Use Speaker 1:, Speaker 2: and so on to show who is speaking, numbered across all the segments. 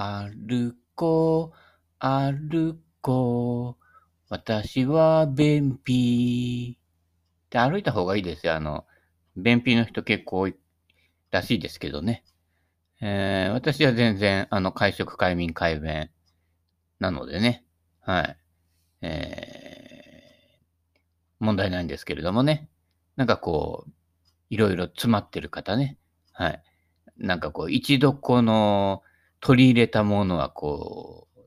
Speaker 1: 歩こう、歩こう。私は便秘。で、歩いた方がいいですよ。あの、便秘の人結構多いらしいですけどね。えー、私は全然、あの、会食、快眠、快便なのでね。はい。えー、問題ないんですけれどもね。なんかこう、いろいろ詰まってる方ね。はい。なんかこう、一度この、取り入れたものはこう、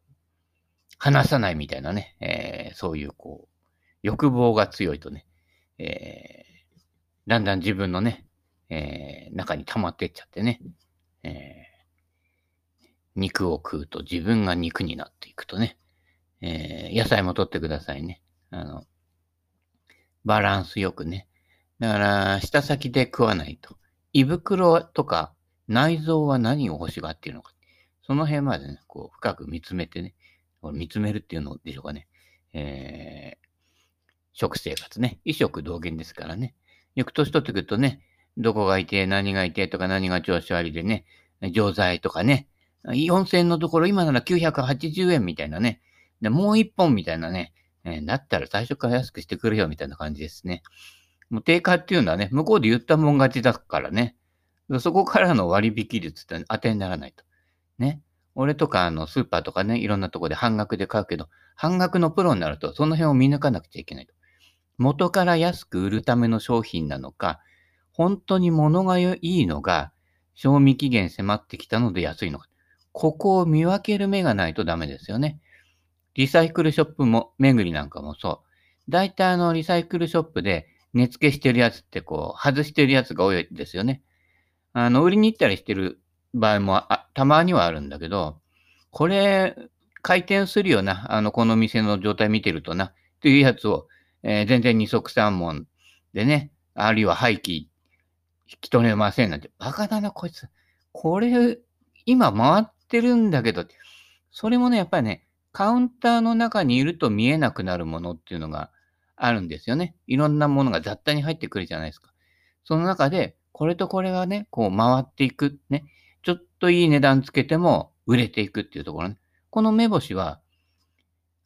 Speaker 1: 離さないみたいなね、えー、そういうこう、欲望が強いとね、えー、だんだん自分のね、えー、中に溜まってっちゃってね、え、肉を食うと自分が肉になっていくとね、え、野菜も取ってくださいね。あの、バランスよくね。だから、舌先で食わないと。胃袋とか内臓は何を欲しがっているのか。その辺までね、こう、深く見つめてね、これ見つめるっていうのでしょうかね。えー、食生活ね。衣食同源ですからね。よく年取ってくるとね、どこがいて、何がいてとか何が調子悪いでね、錠剤とかね、4000円のところ今なら980円みたいなね。で、もう一本みたいなね。えー、だったら最初から安くしてくれよみたいな感じですね。もう定価っていうのはね、向こうで言ったもん勝ちだからね。そこからの割引率って当てにならないと。ね。俺とか、あの、スーパーとかね、いろんなとこで半額で買うけど、半額のプロになると、その辺を見抜かなくちゃいけないと。元から安く売るための商品なのか、本当に物がいいのが、賞味期限迫ってきたので安いのか。ここを見分ける目がないとダメですよね。リサイクルショップも、巡りなんかもそう。大体あの、リサイクルショップで値付けしてるやつってこう、外してるやつが多いですよね。あの、売りに行ったりしてる場合もあたまにはあるんだけど、これ、回転するよな、あの、この店の状態見てるとな、っていうやつを、えー、全然二足三門でね、あるいは廃棄引き取れませんなんて、バカだな、こいつ。これ、今回ってるんだけど、それもね、やっぱりね、カウンターの中にいると見えなくなるものっていうのがあるんですよね。いろんなものが雑多に入ってくるじゃないですか。その中で、これとこれがね、こう回っていく、ね。といい値段つけても売れていくっていうところね。この目星は、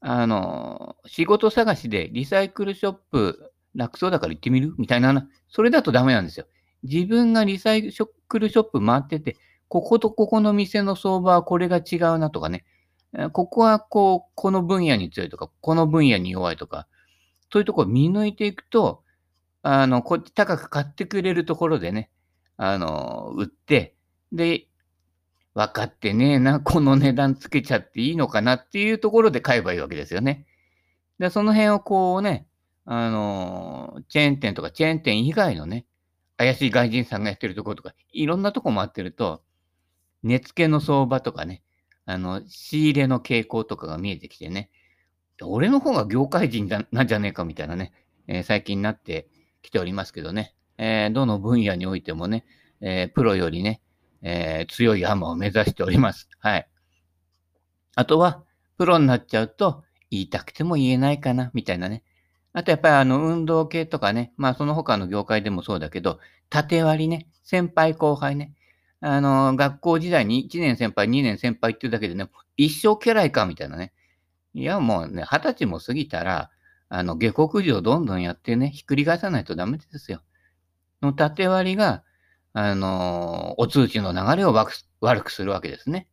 Speaker 1: あの、仕事探しでリサイクルショップ楽そうだから行ってみる？みたいな、それだとダメなんですよ。自分がリサイクルショップ回ってて、こことここの店の相場はこれが違うなとかね。ここはこう、この分野に強いとか、この分野に弱いとか、そういうところを見抜いていくと、あの、こっち高く買ってくれるところでね、あの、売って、で、分かってねえな、この値段つけちゃっていいのかなっていうところで買えばいいわけですよね。で、その辺をこうね、あの、チェーン店とかチェーン店以外のね、怪しい外人さんがやってるところとか、いろんなとこ回ってると、値付けの相場とかね、あの、仕入れの傾向とかが見えてきてね、俺の方が業界人だなんじゃねえかみたいなね、えー、最近になってきておりますけどね、えー、どの分野においてもね、えー、プロよりね、えー強い山を目指しております。はい。あとは、プロになっちゃうと、言いたくても言えないかな、みたいなね。あとやっぱりあの、運動系とかね、まあその他の業界でもそうだけど、縦割りね、先輩後輩ね。あの、学校時代に1年先輩、2年先輩っていうだけでね、一生家来か、みたいなね。いや、もうね、二十歳も過ぎたら、あの、下克上どんどんやってね、ひっくり返さないとダメですよ。の縦割りが、あの、お通知の流れを悪くするわけですね。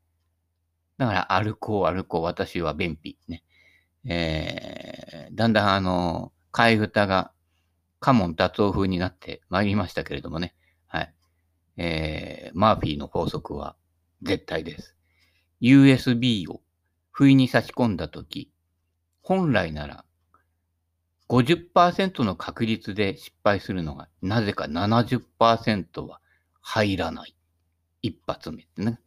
Speaker 1: だから、歩こう、歩こう、私は便秘。ね。えー、だんだん、あの、替え歌が、カモン達夫風になってまいりましたけれどもね。はい。えー、マーフィーの法則は絶対です。USB を不意に差し込んだとき、本来なら50%の確率で失敗するのが、なぜか70%は入らない。一発目ってね。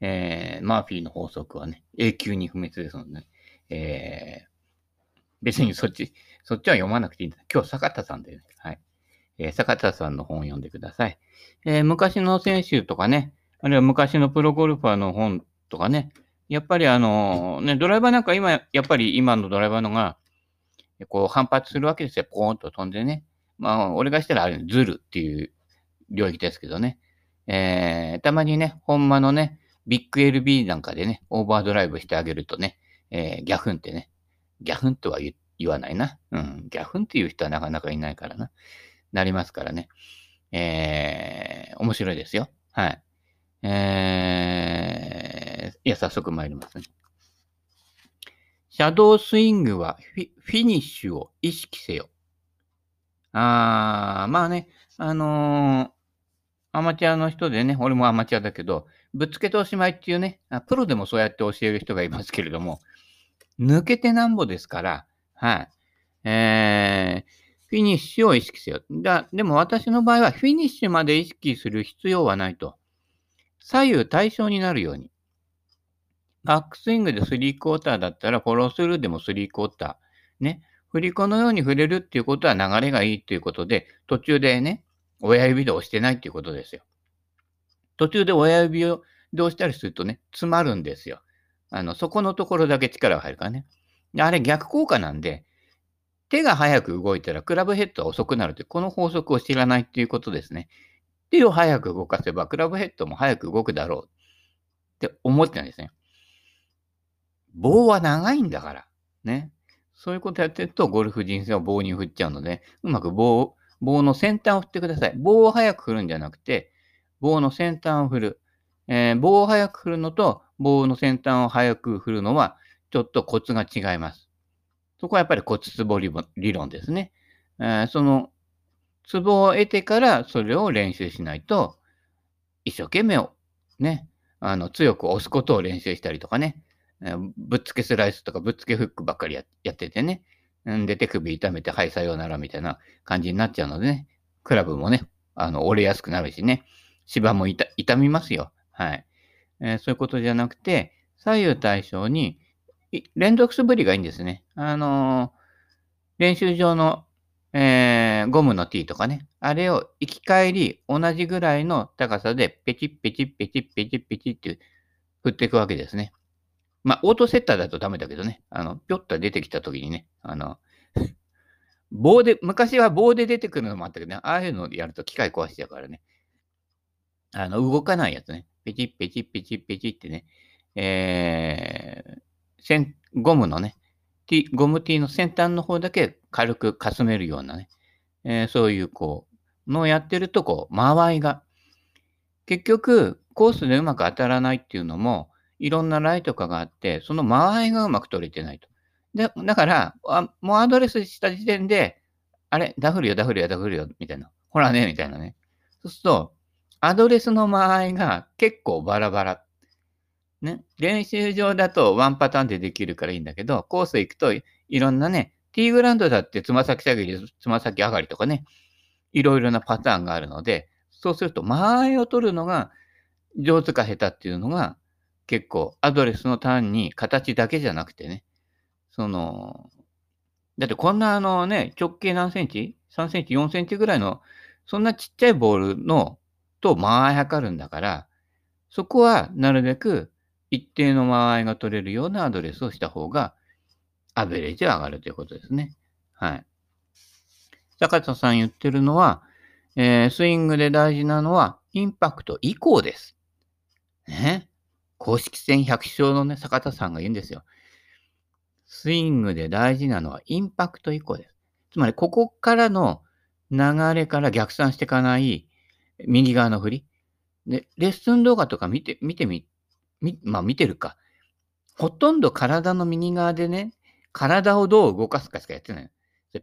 Speaker 1: えー、マーフィーの法則はね、永久に不滅ですので、ね、えー、別にそっち、そっちは読まなくていいんだ。今日、坂田さんでね、はい。えー、坂田さんの本を読んでください。えー、昔の選手とかね、あるいは昔のプロゴルファーの本とかね、やっぱりあの、ね、ドライバーなんか今、やっぱり今のドライバーのが、こう反発するわけですよ。ポーンと飛んでね。まあ、俺がしたらあれ、ズルっていう領域ですけどね。えー、たまにね、ほんまのね、ビッグ LB なんかでね、オーバードライブしてあげるとね、えー、ギャフンってね、ギャフンとは言わないな。うん、ギャフンっていう人はなかなかいないからな。なりますからね。えー、面白いですよ。はい。えー、いや、早速参りますね。シャドースイングはフィフィニッシュを意識せよ。あー、まあね、あのー、アマチュアの人でね、俺もアマチュアだけど、ぶっつけておしまいっていうね、プロでもそうやって教える人がいますけれども、抜けてなんぼですから、はい。えー、フィニッシュを意識せよ。だでも私の場合は、フィニッシュまで意識する必要はないと。左右対称になるように。バックスイングでスリークォーターだったら、フォロースルーでもスリークォーター。ね。振り子のように触れるっていうことは流れがいいっていうことで、途中でね、親指で押してないっていうことですよ。途中で親指をで押したりするとね、詰まるんですよ。あの、そこのところだけ力が入るからね。あれ逆効果なんで、手が早く動いたらクラブヘッドは遅くなるという、この法則を知らないっていうことですね。手を早く動かせば、クラブヘッドも早く動くだろうって思ってたんですね。棒は長いんだから。ね。そういうことやってると、ゴルフ人生は棒に振っちゃうので、うまく棒を、棒の先端を振ってください。棒を早く振るんじゃなくて、棒の先端を振る。えー、棒を早く振るのと、棒の先端を早く振るのは、ちょっとコツが違います。そこはやっぱり骨壺理論ですね。えー、その、ツボを得てからそれを練習しないと、一生懸命ね、あの、強く押すことを練習したりとかね、ぶっつけスライスとかぶっつけフックばっかりやっててね、んで手首痛めて、はい、さようならみたいな感じになっちゃうのでね、クラブもね、あの、折れやすくなるしね、芝も痛みますよ。はい、えー、そういうことじゃなくて、左右対称に連続素振りがいいんですね。あのー、練習場の、えー、ゴムの T とかね、あれを行き帰り同じぐらいの高さでペチッペチッペチッペチッペチッって振っていくわけですね。まあ、オートセッターだとダメだけどね、あの、ぴょっと出てきた時にね、あの、棒で、昔は棒で出てくるのもあったけどね、ああいうのやると機械壊しちゃうからね。あの、動かないやつね。ペチッペチッペチッペチってね、えー、ゴムのね、T、ゴム T の先端の方だけ軽くかすめるようなね、えー、そういうこう、のをやってると、こう、間合いが、結局、コースでうまく当たらないっていうのも、いろんなライトかがあって、その間合いがうまく取れてないと。で、だから、もうアドレスした時点で、あれ、ダフるよ、ダフるよ、ダフるよ、みたいな。ほらね、みたいなね。そうすると、アドレスの間合いが結構バラバラ。ね。練習場だとワンパターンでできるからいいんだけど、コース行くといろんなね、T グラウンドだってつま先下げり、つま先上がりとかね、いろいろなパターンがあるので、そうすると間合いを取るのが上手か下手っていうのが結構アドレスの単に形だけじゃなくてね、その、だってこんなあのね、直径何センチ ?3 センチ、4センチぐらいの、そんなちっちゃいボールの、と間合い測るんだから、そこはなるべく一定の間合いが取れるようなアドレスをした方が、アベレージは上がるということですね。はい。坂田さん言ってるのは、えー、スイングで大事なのは、インパクト以降です。ね。公式戦100勝のね、坂田さんが言うんですよ。スイングで大事なのはインパクト以降です。つまり、ここからの流れから逆算していかない右側の振り。で、レッスン動画とか見て、見てみ、みまあ見てるか。ほとんど体の右側でね、体をどう動かすかしかやってない。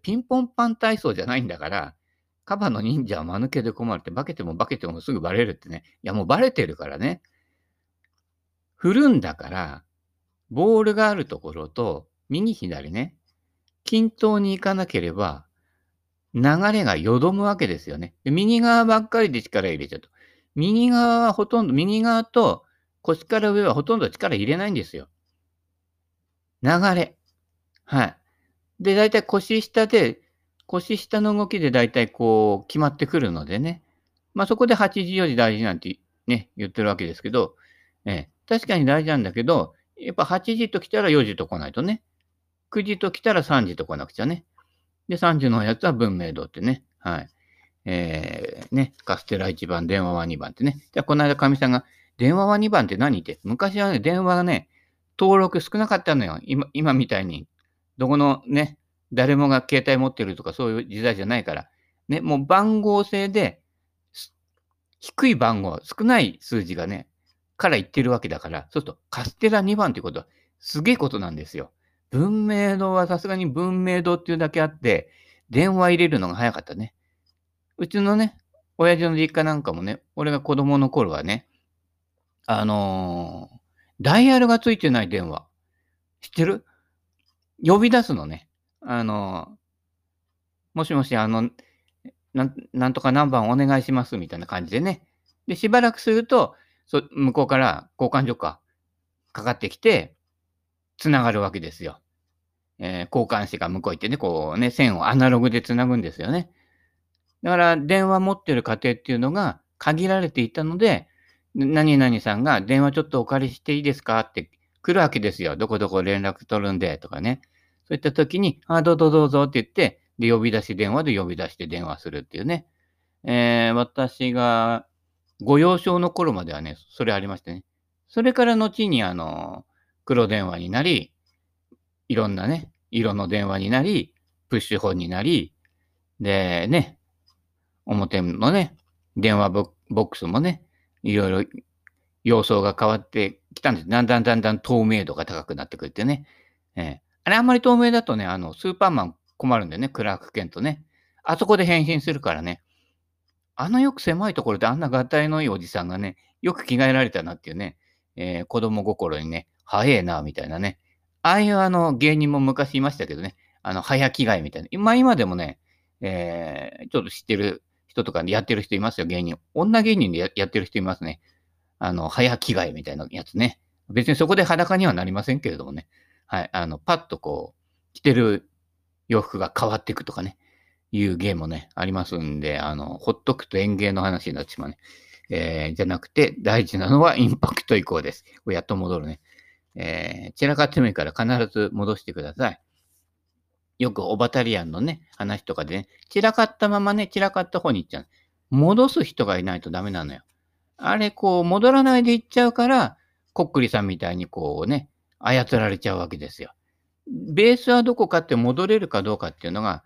Speaker 1: ピンポンパン体操じゃないんだから、カバの忍者は間抜けで困るって、化けても化けてもすぐバレるってね。いや、もうバレてるからね。振るんだから、ボールがあるところと、右左ね、均等に行かなければ、流れがよどむわけですよね。右側ばっかりで力入れちゃうと。右側はほとんど、右側と腰から上はほとんど力入れないんですよ。流れ。はい。で、だいたい腰下で、腰下の動きでだいたいこう決まってくるのでね。まあそこで8時4時大事なんてね、言ってるわけですけど、え確かに大事なんだけど、やっぱ8時と来たら4時と来ないとね。9時と来たら3時と来なくちゃね。で、3時のやつは文明堂ってね。はい。えー、ね、カステラ1番、電話は2番ってね。じゃあ、この間、かみさんが電話は2番って何って？昔はね、電話がね、登録少なかったのよ。今、今みたいに。どこのね、誰もが携帯持ってるとかそういう時代じゃないから。ね、もう番号制で、低い番号、少ない数字がね、から言ってるわけだから、そうするとカステラ2番ってことはすげえことなんですよ。文明堂はさすがに文明堂っていうだけあって、電話入れるのが早かったね。うちのね、親父の実家なんかもね、俺が子供の頃はね、あのー、ダイヤルがついてない電話。知ってる？呼び出すのね。あのー、もしもし、あの、なんとか何番お願いしますみたいな感じでね。で、しばらくすると、そ向こうから交換所か、かかってきて、つながるわけですよ。えー、交換士が向こう行ってね、こうね、線をアナログでつなぐんですよね。だから、電話持ってる家庭っていうのが限られていたので、何々さんが電話ちょっとお借りしていいですかって来るわけですよ。どこどこ連絡取るんで、とかね。そういった時に、あ、どうぞどうぞって言って、で、呼び出し電話で呼び出して電話するっていうね。えー、私がご幼少の頃まではね、それありましてね。それから後に、あの、黒電話になり、いろんなね、色の電話になり、プッシュホンになり、でね、表のね、電話ボックスもね、いろいろ様相が変わってきたんです。だんだんだんだん透明度が高くなってくるってね。えー、あれあんまり透明だとね、あの、スーパーマン困るんだよね、クラーク・ケントね。あそこで変身するからね。あのよく狭いところであんな合体のいいおじさんがね、よく着替えられたなっていうね、えー、子供心にね、早えな、みたいなね。ああいうあの芸人も昔いましたけどね、あの、早着替えみたいな。今、今でもね、えー、ちょっと知ってる人とかやってる人いますよ、芸人。女芸人でやってる人いますね。あの、早着替えみたいなやつね。別にそこで裸にはなりませんけれどもね。はい。あの、パッとこう、着てる洋服が変わっていくとかね、いう芸もね、ありますんで、あの、ほっとくと演芸の話になってしまうね。えー、じゃなくて、大事なのはインパクト移行です。やっと戻るね。えー、散らかってもいいから必ず戻してください。よくオバタリアンのね、話とかでね、散らかったままね、散らかった方に行っちゃう。戻す人がいないとダメなのよ。あれ、こう、戻らないで行っちゃうから、こっくりさんみたいにこうね、操られちゃうわけですよ。ベースはどこかって戻れるかどうかっていうのが、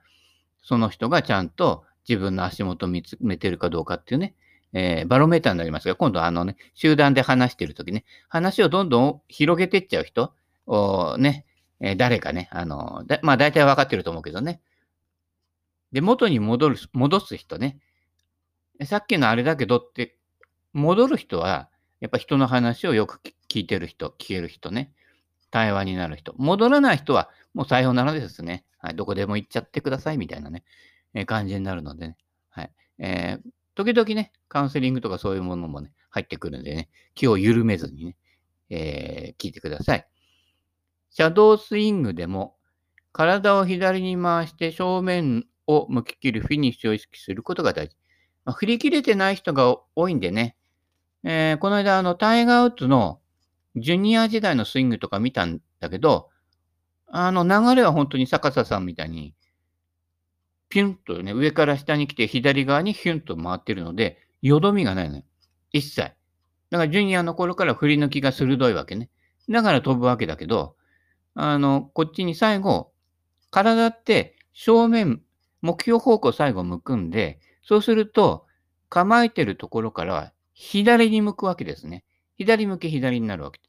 Speaker 1: その人がちゃんと自分の足元を見つめてるかどうかっていうね、えー、バロメーターになりますが、今度あのね、集団で話してるときね、話をどんどん広げてっちゃう人をね、えー、誰かね、あの、だまあ大体分かってると思うけどね。で、元に戻る、戻す人ね。さっきのあれだけどって、戻る人は、やっぱ人の話をよく聞いてる人、聞ける人ね。対話になる人。戻らない人は、もうさようならですね。はい、どこでも行っちゃってくださいみたいなね、えー、感じになるのでね。はい。えー、時々ね、カウンセリングとかそういうものもね、入ってくるんでね、気を緩めずにね、えー、聞いてください。シャドースイングでも、体を左に回して正面を向き切るフィニッシュを意識することが大事。まあ、振り切れてない人が多いんでね、えー、この間、あの、タイガー・ウッズのジュニア時代のスイングとか見たんだけど、あの、流れは本当に坂田さんみたいに、ピュンとね、上から下に来て左側にヒュンと回ってるので、よどみがないのよ。一切。だからジュニアの頃から振り抜きが鋭いわけね。だから飛ぶわけだけど、あの、こっちに最後、体って正面、目標方向最後向くんで、そうすると、構えてるところから左に向くわけですね。左向け左になるわけ。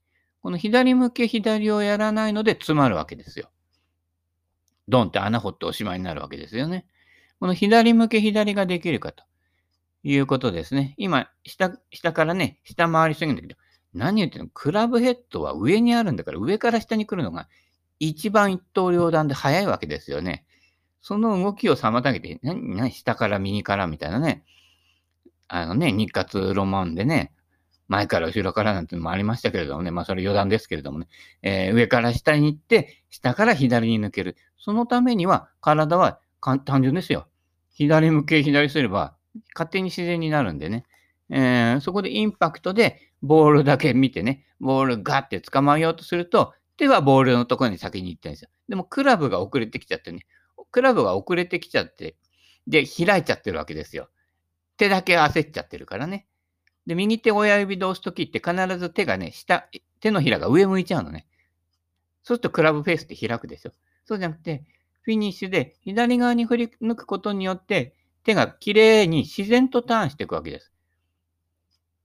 Speaker 1: この左向け左をやらないので詰まるわけですよ。ドンって穴掘っておしまいになるわけですよね。この左向け左ができるかということですね。今、下、下からね、下回りすぎるんだけど、何言ってんの？クラブヘッドは上にあるんだから、上から下に来るのが一番一刀両断で早いわけですよね。その動きを妨げて、何、何、下から右からみたいなね。あのね、日活ロマンでね、前から後ろからなんてのもありましたけれどもね、まあそれ余談ですけれどもね、えー、上から下に行って、下から左に抜ける。そのためには、体は単純ですよ。左向け左すれば、勝手に自然になるんでね。えー、そこでインパクトでボールだけ見てね、ボールガッて捕まえようとすると、手はボールのところに先に行ってるんですよ。でもクラブが遅れてきちゃってね、クラブが遅れてきちゃって、で、開いちゃってるわけですよ。手だけ焦っちゃってるからね。で、右手親指で押すときって必ず手がね、下、手のひらが上向いちゃうのね。そうするとクラブフェースって開くでしょ。そうじゃなくて、フィニッシュで左側に振り抜くことによって、手がきれいに自然とターンしていくわけです。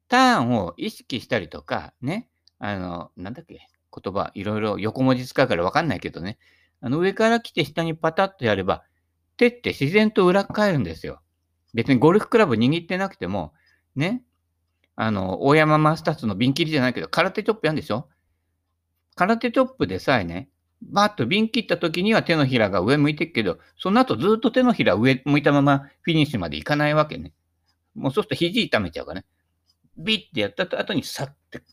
Speaker 1: ターンを意識したりとか、ね、あの、なんだっけ、言葉、いろいろ横文字使うからわかんないけどね、あの上から来て下にパタッとやれば、手って自然と裏返るんですよ。別にゴルフクラブ握ってなくても、ね、あの、大山マスターズの瓶切りじゃないけど、空手チョップやんでしょ空手チョップでさえね、バーッと瓶切った時には手のひらが上向いてるけど、その後ずっと手のひら上向いたままフィニッシュまでいかないわけね。もうそうすると肘痛めちゃうからね。ビッてやった後にさって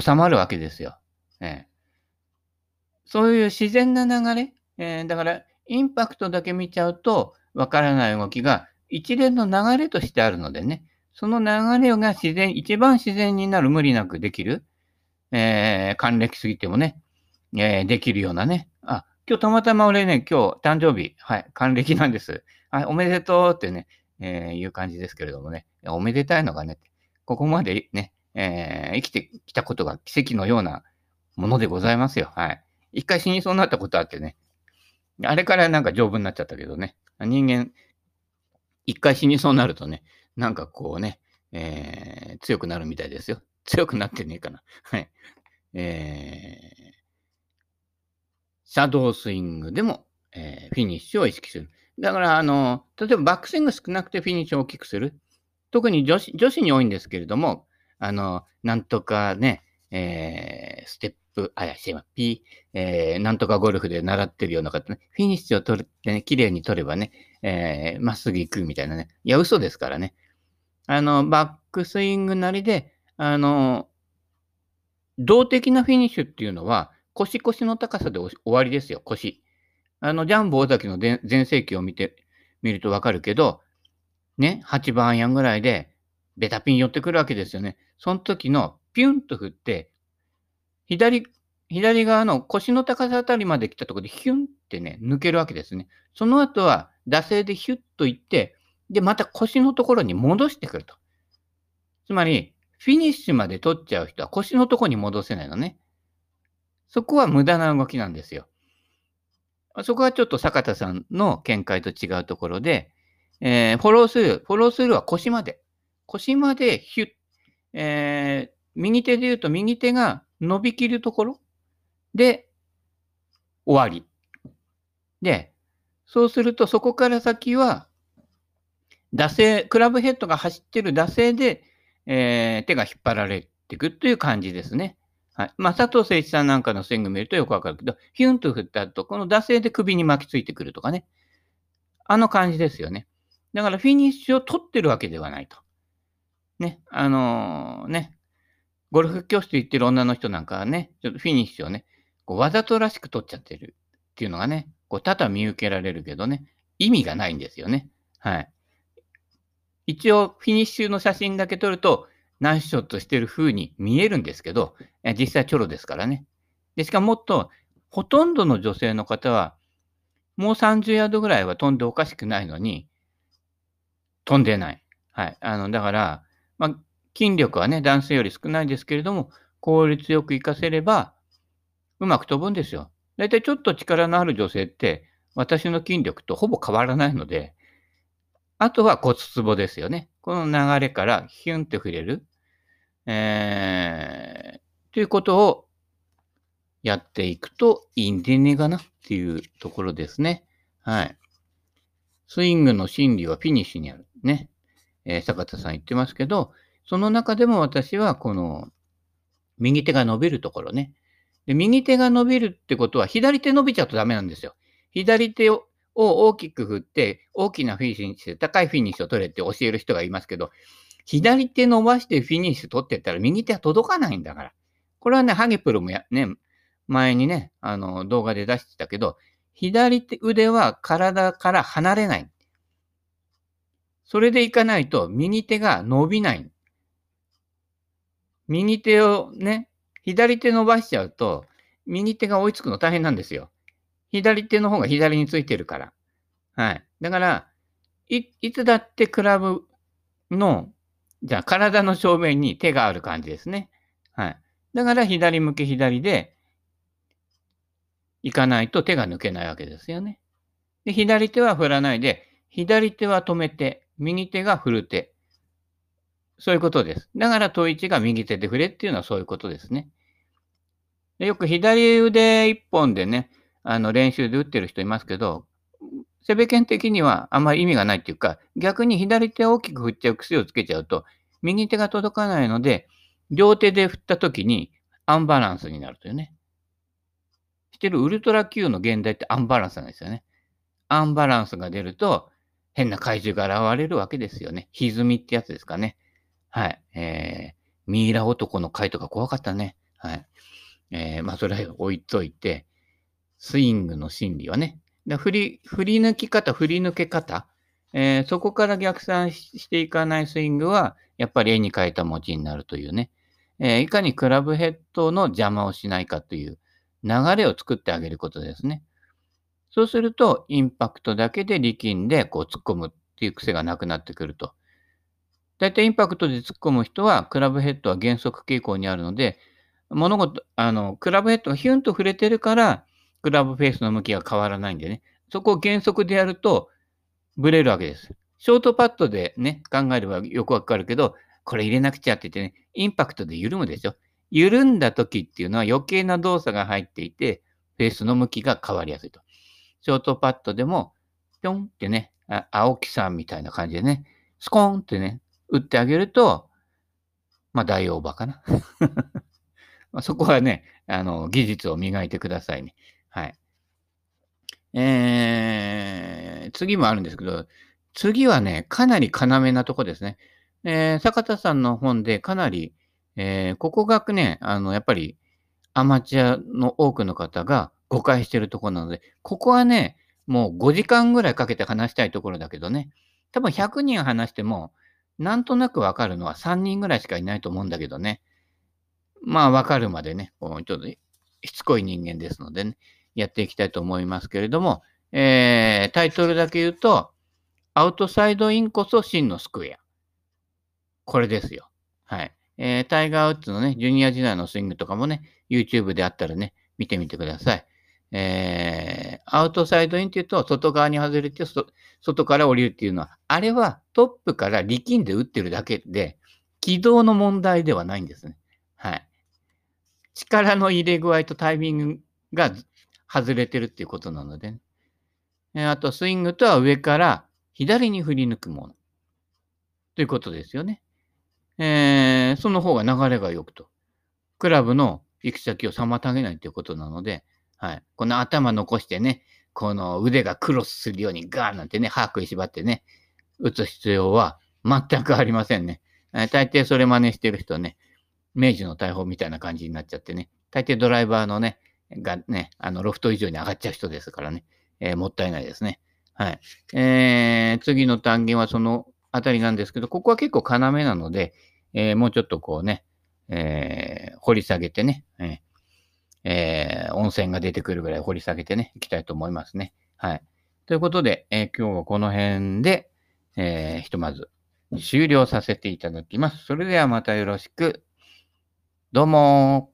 Speaker 1: 収まるわけですよ。ええ、そういう自然な流れ、えー、だからインパクトだけ見ちゃうとわからない動きが一連の流れとしてあるのでね、その流れが自然、一番自然になる無理なくできる、えー、還暦すぎてもね、えー、できるようなね。あ、今日たまたま俺ね、今日誕生日、はい、還暦なんです。はい、おめでとうってね、えー、いう感じですけれどもね、おめでたいのがね、ここまでね、えー、生きてきたことが奇跡のようなものでございますよ。はい。一回死にそうになったことあってね、あれからなんか丈夫になっちゃったけどね、人間、一回死にそうになるとね、なんかこうね、えー、強くなるみたいですよ。強くなってねえかな。はい。えー、シャドースイングでも、えー、フィニッシュを意識する。だから、あの、例えばバックスイング少なくてフィニッシュを大きくする。特に女子女子に多いんですけれども、あの、なんとかね、えー、ステップ、あ、や、しま、P、えー、なんとかゴルフで習ってるような方ね、フィニッシュを取ってね、綺麗に取ればね、えー、まっすぐ行くみたいなね。いや、嘘ですからね。あの、バックスイングなりで、あの、動的なフィニッシュっていうのは、腰腰の高さで終わりですよ、腰。あの、ジャンボ尾崎の全盛期を見てみるとわかるけど、ね、8番アイアンぐらいで、ベタピン寄ってくるわけですよね。その時のピュンと振って、左、左側の腰の高さあたりまで来たところでヒュンってね、抜けるわけですね。その後は、惰性でヒュッといって、で、また腰のところに戻してくると。つまり、フィニッシュまで取っちゃう人は腰のところに戻せないのね。そこは無駄な動きなんですよ。そこはちょっと坂田さんの見解と違うところで、えー、フォロースルー、フォロースルーは腰まで。腰までヒュッ、えー、右手で言うと右手が伸びきるところで終わり。で、そうするとそこから先は、惰性、クラブヘッドが走ってる惰性で、えー、手が引っ張られていくという感じですね。はい。まあ、佐藤誠一さんなんかのスイング見るとよくわかるけど、ヒュンと振った後、この惰性で首に巻きついてくるとかね。あの感じですよね。だからフィニッシュを取ってるわけではないと。ね。あのー、ね。ゴルフ教室行ってる女の人なんかはね、ちょっとフィニッシュをね、こうわざとらしく取っちゃってるっていうのがね、こう多々見受けられるけどね、意味がないんですよね。はい。一応、フィニッシュの写真だけ撮ると、ナイスショットしてる風に見えるんですけど、実際チョロですからね。で、しかもっと、ほとんどの女性の方は、もう30ヤードぐらいは飛んでおかしくないのに、飛んでない。はい。あの、だから、まあ、筋力はね、男性より少ないですけれども、効率よく活かせれば、うまく飛ぶんですよ。だいたいちょっと力のある女性って、私の筋力とほぼ変わらないので、あとは骨壺ですよね。この流れからヒュンって触れる。えー、ということをやっていくといいんでねえかなっていうところですね。はい。スイングの心理はフィニッシュにある。ね。えー、坂田さん言ってますけど、その中でも私はこの右手が伸びるところね。で右手が伸びるってことは左手伸びちゃうとダメなんですよ。左手をを大きく振って大きなフィニッシュにして高いフィニッシュを取れって教える人がいますけど、左手伸ばしてフィニッシュ取ってったら右手は届かないんだから。これはね、ハゲプロもや、ね、前にね、あの、動画で出してたけど、左手腕は体から離れない。それでいかないと右手が伸びない。右手をね、左手伸ばしちゃうと、右手が追いつくの大変なんですよ。左手の方が左についてるから。はい。だから、い、いつだってクラブのじゃあ、体の正面に手がある感じですね。はい。だから、左向け左で、行かないと手が抜けないわけですよね。で、左手は振らないで、左手は止めて、右手が振る手。そういうことです。だから、統一が右手で振れっていうのはそういうことですね。でよく左腕一本でね、あの練習で打ってる人いますけど、セベケン的にはあんまり意味がないっていうか、逆に左手を大きく振っちゃう癖をつけちゃうと、右手が届かないので、両手で振った時にアンバランスになるというね。してるウルトラ Q の現代ってアンバランスなんですよね。アンバランスが出ると、変な怪獣が現れるわけですよね。歪みってやつですかね。はい。えー、ミイラ男の回とか怖かったね。はい。えー、まあ、それは置いといて、スイングの心理はね。で振り、振り抜き方、振り抜け方、えー、そこから逆算していかないスイングは、やっぱり絵に描いた文字になるというね。えー、いかにクラブヘッドの邪魔をしないかという流れを作ってあげることですね。そうすると、インパクトだけで力んでこう突っ込むっていう癖がなくなってくると。大体インパクトで突っ込む人は、クラブヘッドは減速傾向にあるので、物事、あの、クラブヘッドがヒュンと触れてるから、クラブフェースの向きが変わらないんでね。そこを減速でやると、ブレるわけです。ショートパッドでね、考えればよくわかるけど、これ入れなくちゃって言ってね、インパクトで緩むでしょ。緩んだ時っていうのは余計な動作が入っていて、フェースの向きが変わりやすいと。ショートパッドでも、ぴょんってね、青木さんみたいな感じでね、スコーンってね、打ってあげると、まあ大オーバーかな。そこはね、あの、技術を磨いてくださいね。はい。えー、次もあるんですけど、次はね、かなり要なとこですね。えー、坂田さんの本でかなり、えー、ここがね、あの、やっぱりアマチュアの多くの方が誤解してるところなので、ここはね、もう5時間ぐらいかけて話したいところだけどね、多分100人話しても、なんとなくわかるのは3人ぐらいしかいないと思うんだけどね。まあ、わかるまでね、ちょっとしつこい人間ですのでね、やっていきたいと思いますけれども、えー、タイトルだけ言うと、アウトサイドインこそ真のスクエア。これですよ。はい。えー、タイガー・ウッズのね、ジュニア時代のスイングとかもね、YouTube であったらね、見てみてください。えー、アウトサイドインっていうと、外側に外れて、外から降りるっていうのは、あれはトップから力んで打ってるだけで、軌道の問題ではないんですね。はい。力の入れ具合とタイミングが外れてるっていうことなので、ね、あと、スイングとは上から左に振り抜くもの。ということですよね。えー、その方が流れが良くと。クラブの行き先を妨げないということなので、はい。この頭残してね、この腕がクロスするようにガーンなんてね、歯食いしばってね、打つ必要は全くありませんね。えー、大抵それ真似してる人ね、明治の大砲みたいな感じになっちゃってね、大抵ドライバーのね、がね、あの、ロフト以上に上がっちゃう人ですからね、えー、もったいないですね。はい。えー、次の単元はそのあたりなんですけど、ここは結構要なので、えー、もうちょっとこうね、えー、掘り下げてね、ええー、温泉が出てくるぐらい掘り下げてね、いきたいと思いますね。はい。ということで、えー、今日はこの辺で、えー、ひとまず終了させていただきます。それではまたよろしく。どうも